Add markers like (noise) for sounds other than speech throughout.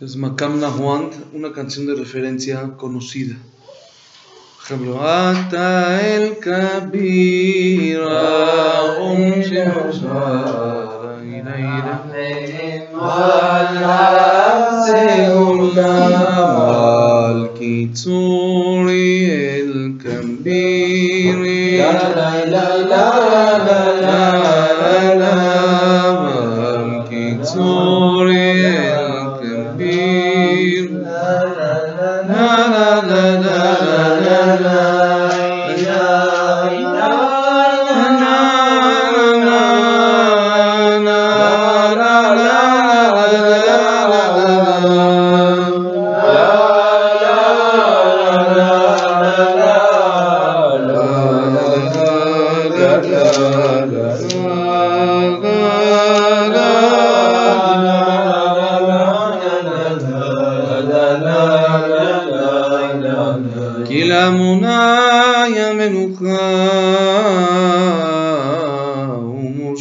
Es Makam Nahuand, una canción de referencia conocida. Por ejemplo, Ata el Kabira, Om Shemashara, Kitsuri el Kabiri,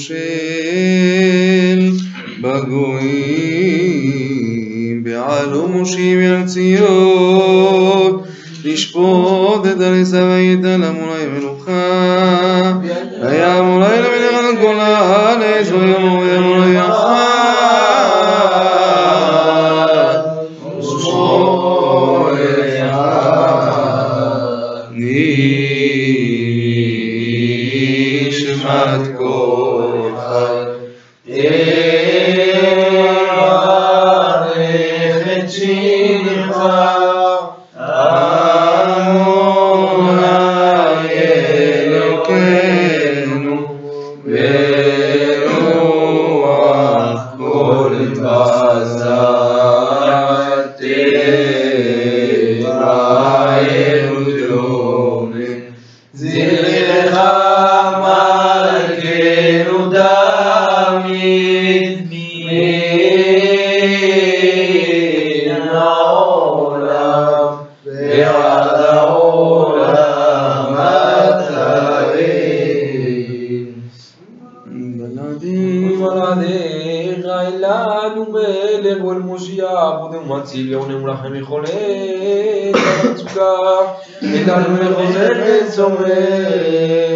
ומושל בגויים בעל ומושיב אל ציון לשפוט את הריסה וייתן לאמונה מציל יעונם לכם יכולת המצוקה אלינו מחוזק רופאי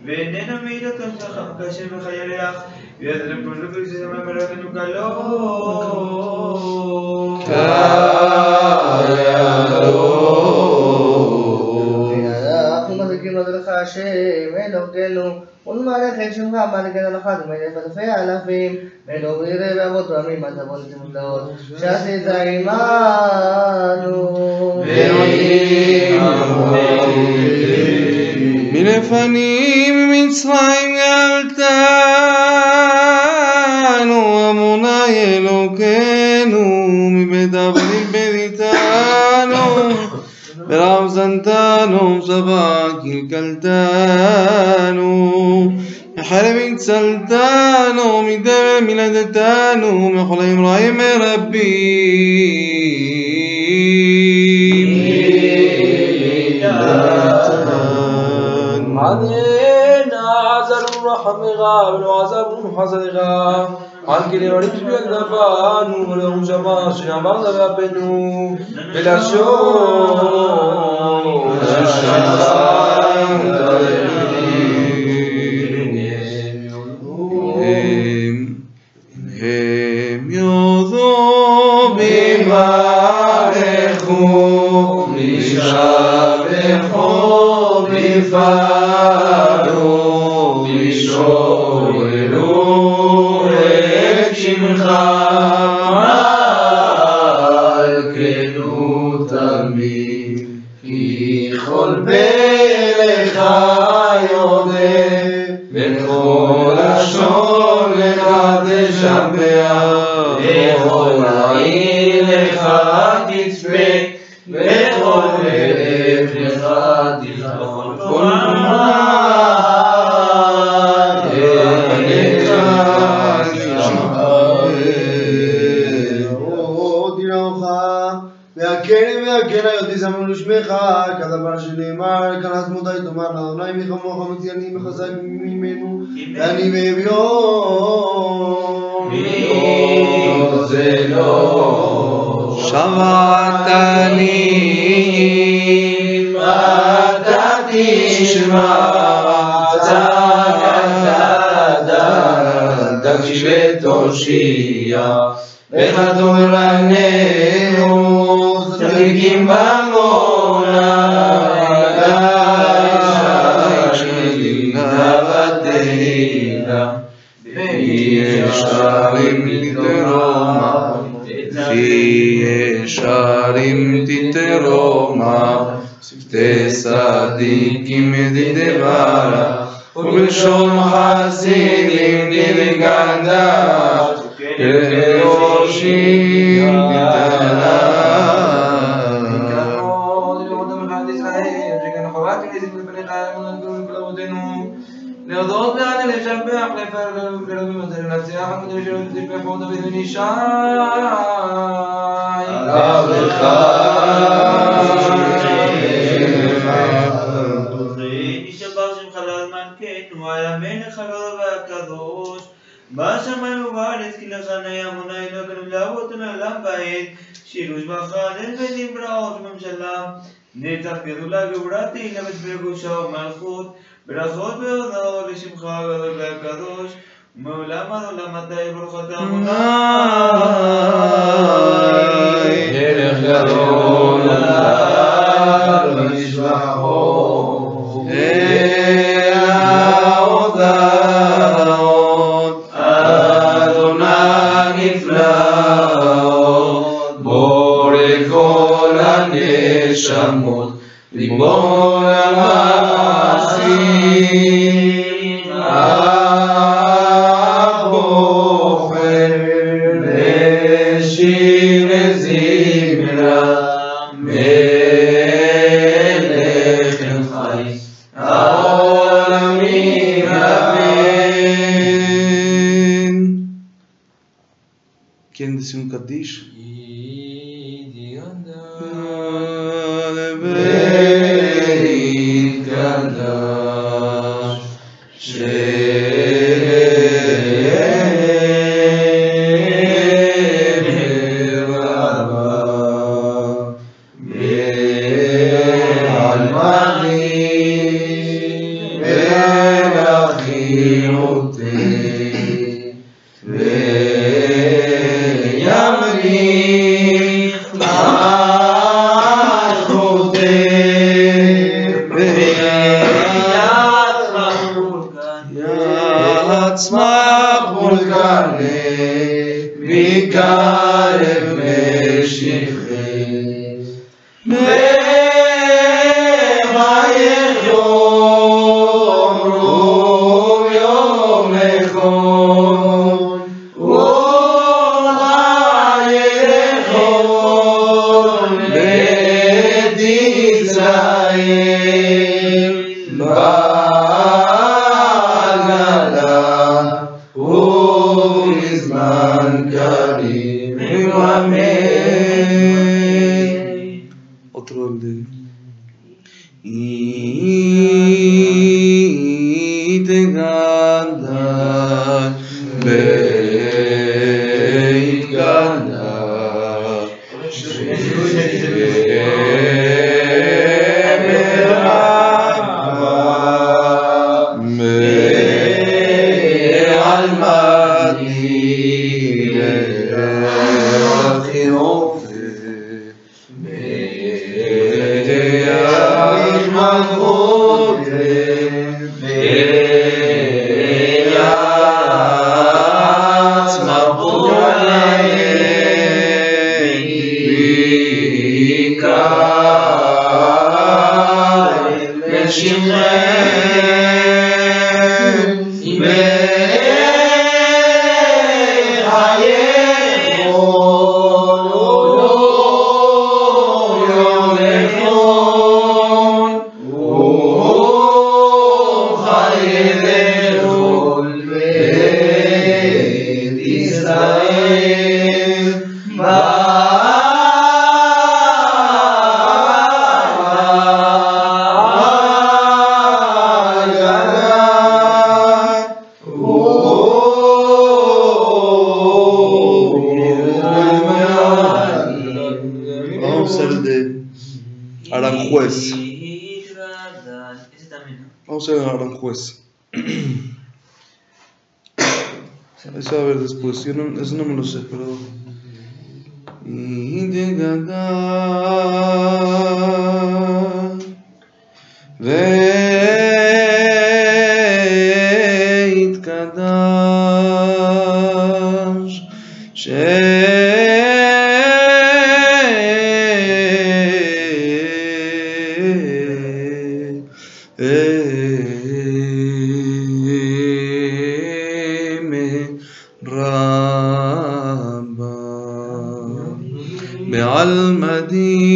Havaratia, Veneno Mira Kashem Hayarea, Yadre Puluku Samaran Kalo. אנחנו מחזיקים לדרך השם אלוקינו ולמערכת שמך מלכת לך ומלך אלפי האלפים ואלוהי יראה ואבות רמים עד אבות נפלאות שעשית עמנו מלפנים מצרים גאלתנו, עמוני אלוקינו, מבית עבדים בריתנו, ברב זנתנו, סבא קלקלתנו, מחרב הצלתנו, מדבר מלדתנו, מחולאים רעים מרבים. رحمك ولو عذاب حسنك عن كل ورد بالدفان ولو جماش يعمل بابنو بلا شو הם ואני באביון. זה לא שמעת לי, אתה תשמע תקשיב ותושיע ותורננו צדיקים במונה וישרים תתרומה וישרים תתרומה שפתי צדיקים תדברה ובלשון חסידים תתגנדה כראשים תתנה להודות לעד לשבח לרבים לנצח הקדוש שלו תשבחו דוד בן ישי נשבח שמך לעזמן על המלך הגדול והקדוש, בשמיים ובארץ כי לך נהיה אמונה אלוהינו לאבותינו לעולם בעת, שילוש ברכה, נס בית בראות וממשלה, נצח גדולה גאולה תהילה ושפי קדושה ומלכות, ברכות והודעות לשמך הגדול והקדוש, ומעולם עד עולם אתה יברוך אתה מלך גדול עליו ונשבחו ההודעות אדוני נפלאות בורא כל הנשמות ריבון המעשים que ainda um nunca diz. Bye. بعلم دين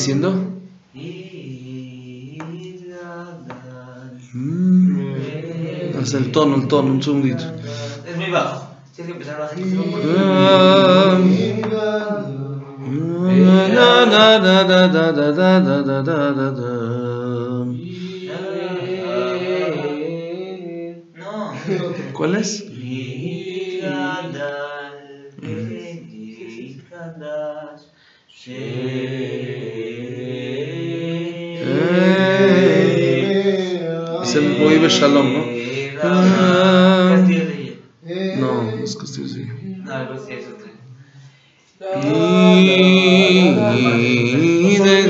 diciendo? Mm. El tono, el tono, un segundito. Es muy bajo. Tienes que empezar. y de.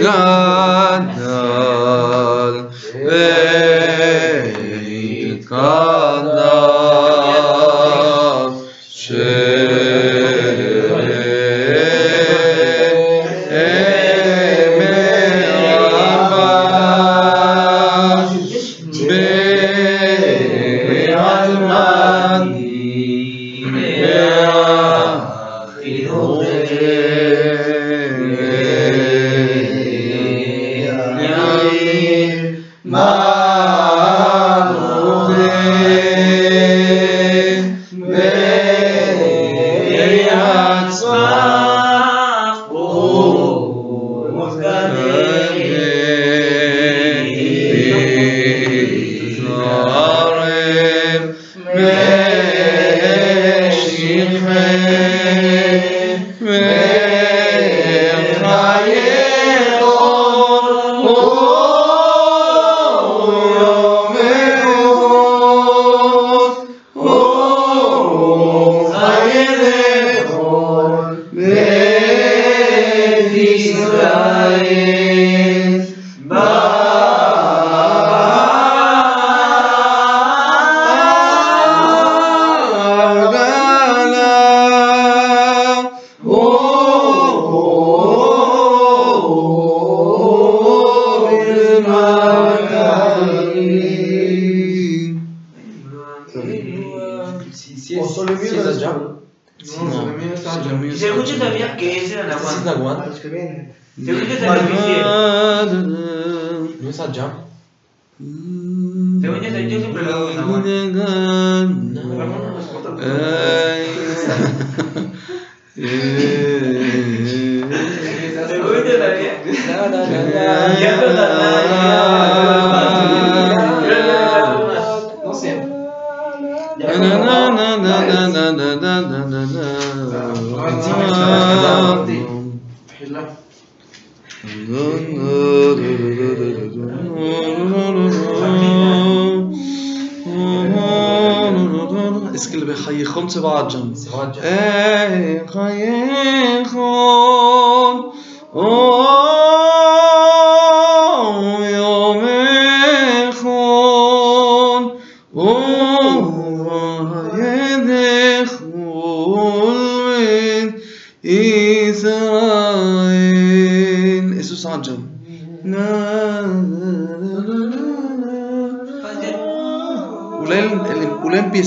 اسكل بخي خمسة بعد جنب إيه خي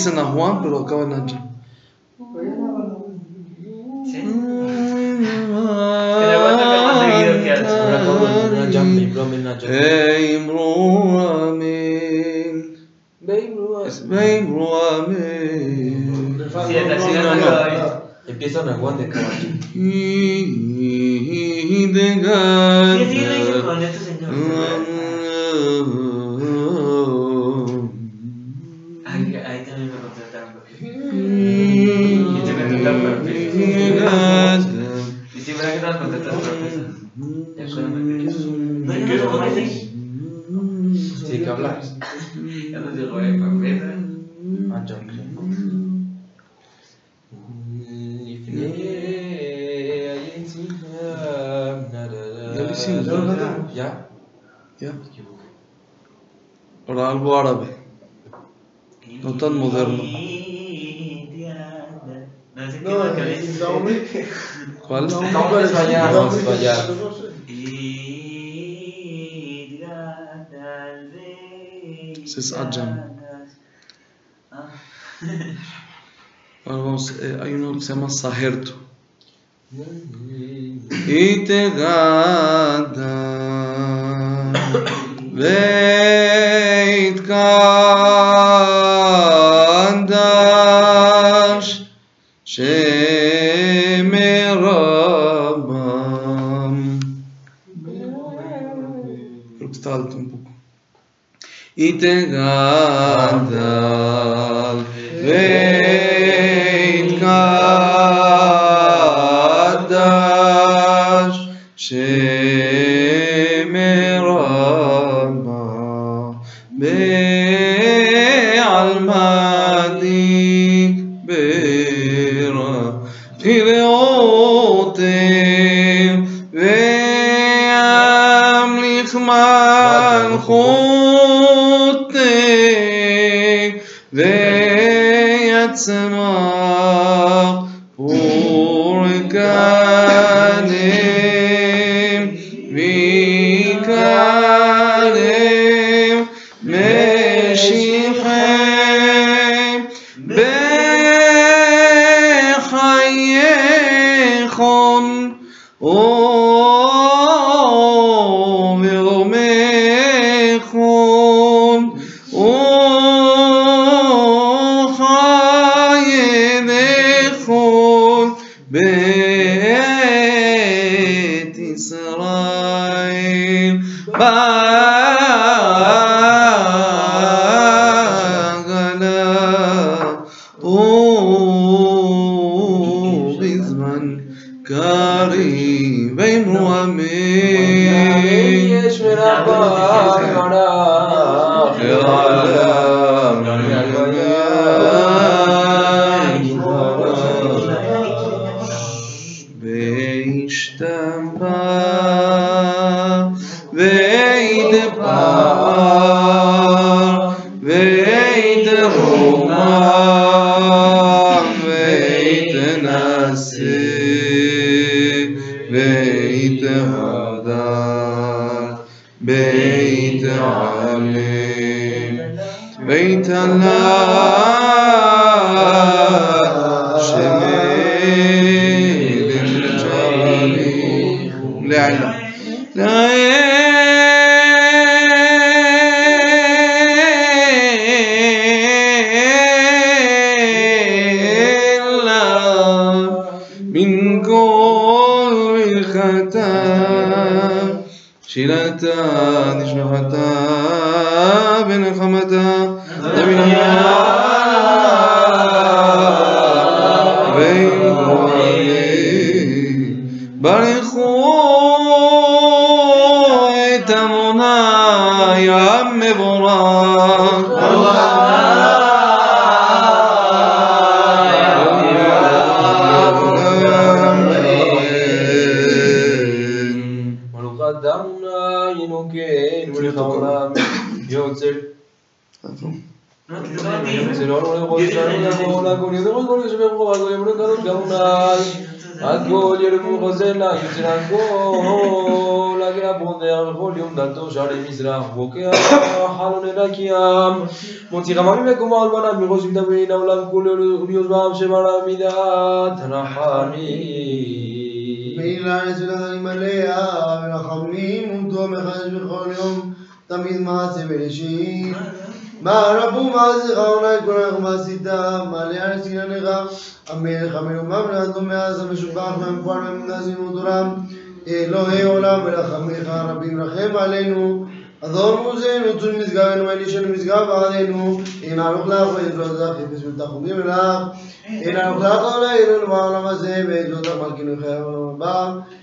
dicen a Juan, pero acaban allí. Sí, que hablar. Ya no digo, eh, papeta. Macho. Ne bilsin? Şey ya. Ya. Oral bu Arabi. no tan moderno. No, ¿Cuál? No, no, no, fallar. No, fallar. Ese es Ajam. Ahora vamos, eh, hay uno que se llama Sajerto. Y te está alto un poco. Y tenga خُذْ جنتان شحتان بنخمتان חוזנה יוצר הכל להגיע פונדר וכל יום דלתו שערי מזרח בוקע חלון אל הקים מוציא חממים מקומו על בניו מראש מדמיין העולם כולו וליושביו שבעלה מידת רחמים ואילן אצל החיים עליה, ורחמים אותו מחדש בכל יום, תמיד מעשה בראשית. מה רבו מעשיך עונה את כל החוכמה עשית, מעלה ארץ עניינך, המלך המלומם לעדו מאז המשובח והמפואר והמנזים ודורם, אלוהי עולם ורחמיך רבים רחם עלינו. אדון מוזנו צור משגבנו ואלישנו משגב עלינו, אין ערוך לך ויזרוע לך יפס ותחומים לך, אין ערוך לך עלינו בעולם הזה ויזרוע לך מלכינו חיי העולם הבא,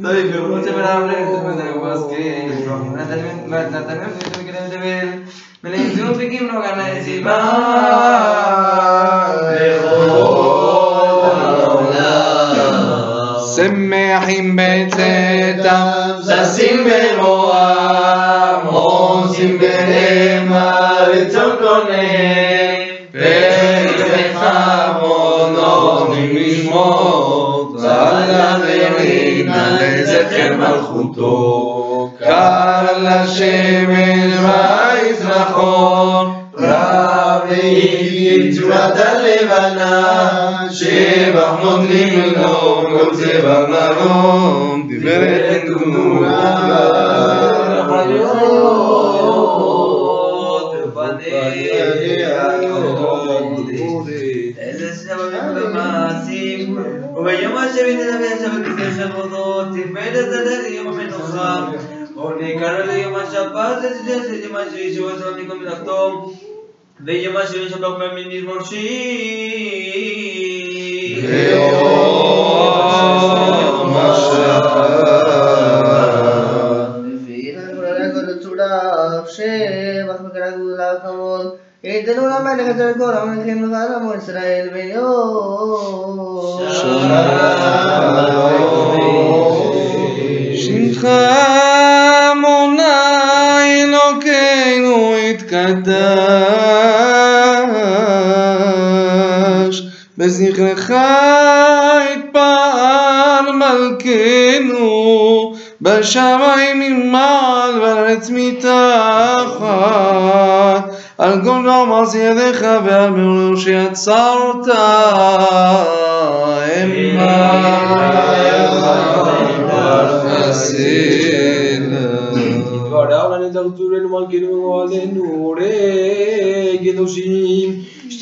לא יקראו שבנם לנצח מזרק ועסקי. נתנם נתנם וקדם תבל. מלאים זיון פיקים נוגע נעזיבה. שמחים בצאתם, ששים ברועם, עושים בהמה רצון קונם, שבח נותנים לו, כל צבע מרום, תפארת איזה שבבים במעשים, וביום אשר יתנבא שבת לפני שבתות, תפארת הדרך יום המנוחה, ונקרא ליום השבת, לצדס את יום אשר ישוע שלום מכל מלאכתו, ויום אשר ישבח בהם מזמור שיר. ויום לפי כל צורף, שבח מקרא גאולה וכבוד, יתנו למלך אשר כל המלכים לך לעמו ישראל ביום. שמך מונה אלוקינו יתקדש, בזכרך יתפאר מלכנו, בשמיים ממעל וארץ מתחת, על כל דבר מעשי ידיך ועל מעורר שיצרת. דבריו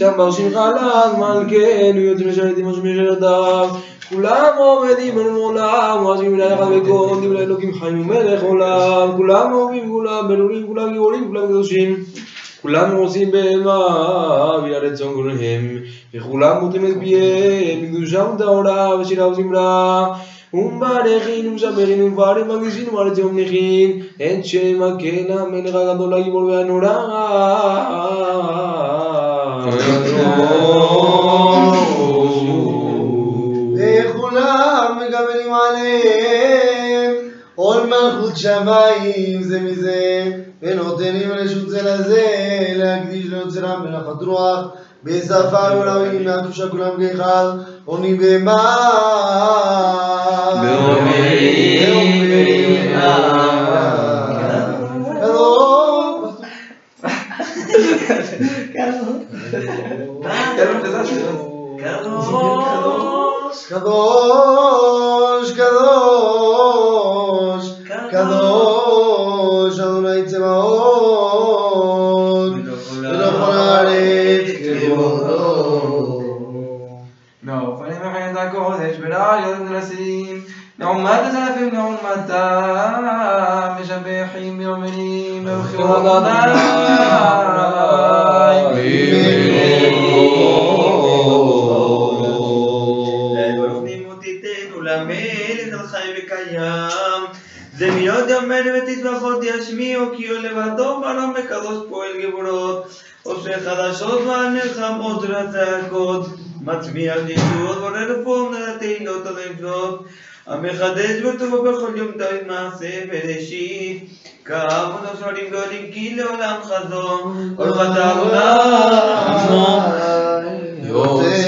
לנצח צורנו מלכנו וגואלנו רי קדושים השתמר שמך לעד מלכנו יוצא משרתים השם ישרתיו. כולם עומדים על עולם ועזבים אליך וכל דברי אלוקים חיים ומלך עולם. כולם אוהבים כולם בלולים כולם גיבורים כולם קדושים. כולם עושים בהמה בגלל רצון גורם וכולם מותרים את פיהם בקדושם טהורה ושירה וזמרה ומברכין ומשמרין ומבערים מגישין ומארץ נכין. את שם הקן המלך הגדול הגיבור והנורא וכולם מגבלים עליהם, עול מלכות שמיים זה מזה, ונותנים רשות זה לזה, להקדיש ליוצרם בנחת רוח, בשפה עולמים מהקדושה כולם כאחד, עונים במה? באומרים (laughs) קדוש. קדוש, קדוש, קדוש, אדוני צבאות, ולכל הארץ כבודו. מעופנים וחיות הקודש בלעיות ונדרסים לעומת הזלפים לעומתם משבחים ואומרים ברכירות ברוך Δεμιώδη αμέρβε τη βαχόντια σμίο και ο λεβατό παράμε καθώ πόελ γευρότ. Ω εχαδασό βάνε χαμότρα τρακότ. Ματσμία νησούτ, βορερφόν να τεϊνό το δεκτότ. Αμεχαντέ με το βαπεχολιόμ τα ημάθε, περεσίτ. כאב ונושרים גולים כי לעולם חזון כל חטא עולם יוצא.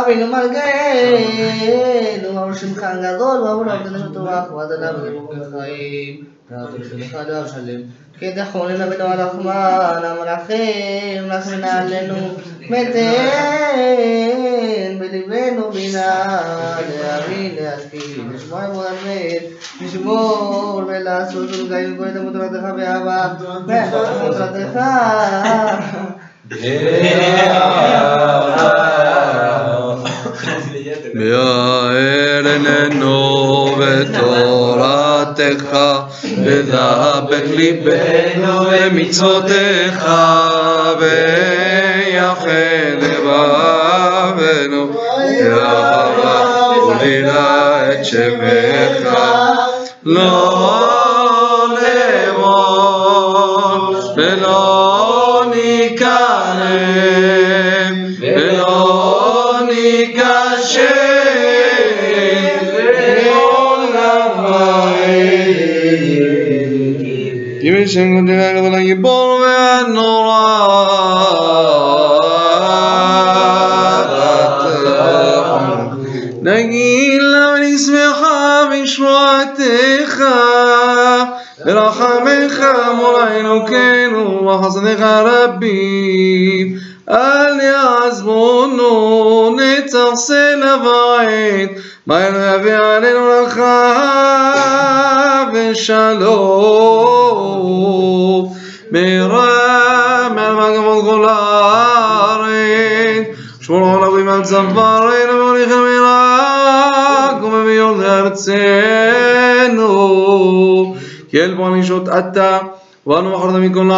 אבינו מלגנו, אמר שמך גדול, ואמרו לו אבדנו בטוח, ואדנה בגבוק החיים, ואתה לך דב שלם. כדחון אבינו הרחמן, המרחם, רחמן עלינו, meter, meter nominal, de la vida aquí, nos vamos a ver, la suerte, un gallo con esta motora en. בתורתך, ודבק ליבנו במצוותיך, ויחל לבבנו, יאהבה ולילה את שמך, לא ימי שם גדולה גדולה גיבור והנורא נגיד לה ונשמחה בשבועתך ברחמך מולנו כן ובחסדך רבים אל יעזבונו נצח סלע ועד מהר יביא עלינו ברכה ושלום מהרה מהר כבוד כל הארץ שמור עולבים על צווארנו והוליכם מרק ומביאות לארצנו כי אל בוא נשות אתה ואנו בחרת מכל וקרתנו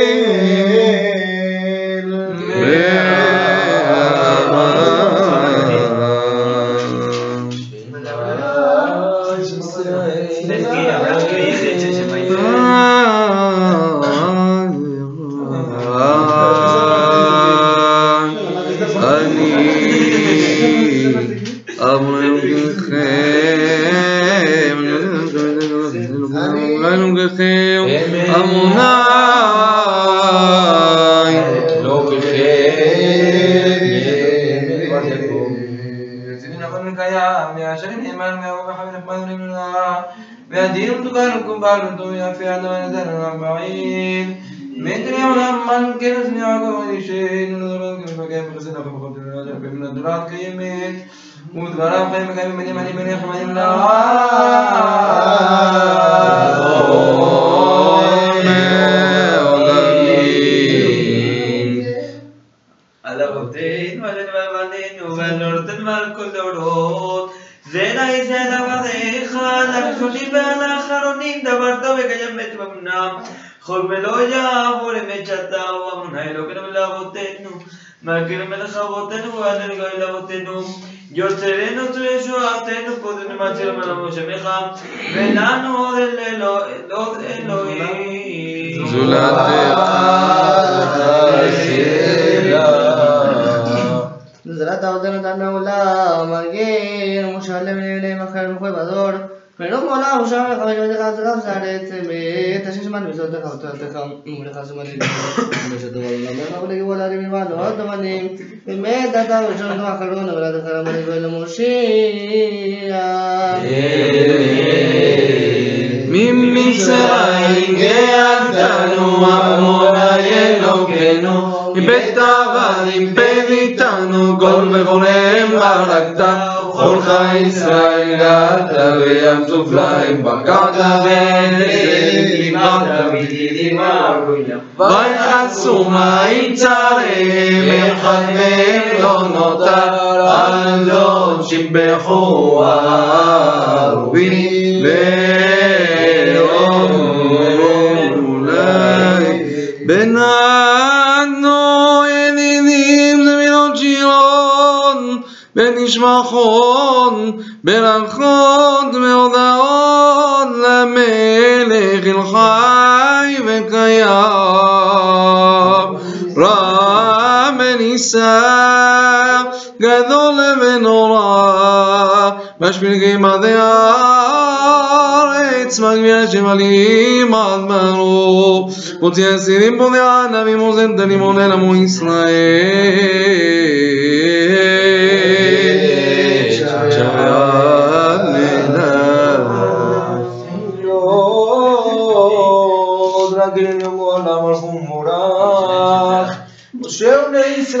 מלכנו מלך אבותינו ואדנו גוי לאבותינו. יוצרנו צור ישועתנו קודם נמצא למעלה שמך. ולנו עוד אל אלוה- עוד אלוהים. זלת עודנו דן העולם, מגן, מושלם לעיני מחר וכל בדור. ולא מעולם מושב לך ונשמתך עשרה זרת אמת, אשר שמענו בזאתך ותורתך ומולך זמנים. ושתו בעולם לך ולגבול הרים לבנו עוד אמנים. באמת אתה ראשון ואחרון אבל אתה חרם אני גואל למושיע. ממצרים גאלתנו עמונה אלוקינו מבית עבדים פניתנו גול וחורם ברכת וכל חי ישראל גאלת וים סוף להם בקעת ונזל ויחסו מים צרים אחד מהם לא נותר על זאת שיבחו הערובים ואולי בננו שירון בנשמחון ברכות והודעות למלך אל חי וקיים רם ונישא גדול ונורא משפיל גימדי הארץ מגביה שמלים עד מרוב מוציא אסירים פודי ענבים מוזן דנים עמו ישראל ובני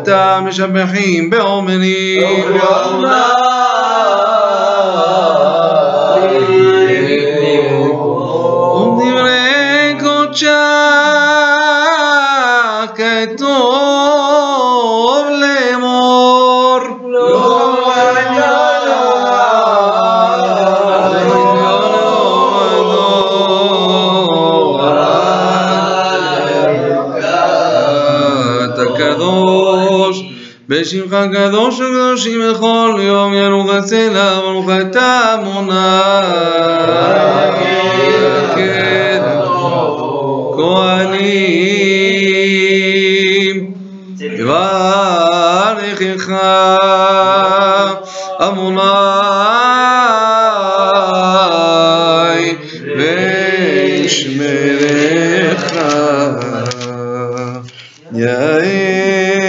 לעומתם משבחים בעומרים בשמך קדוש וקדושים בכל יום ינוח הסלע ברוך אתה מונה. כן כהנים יברכך אדוני וישמרך יאיר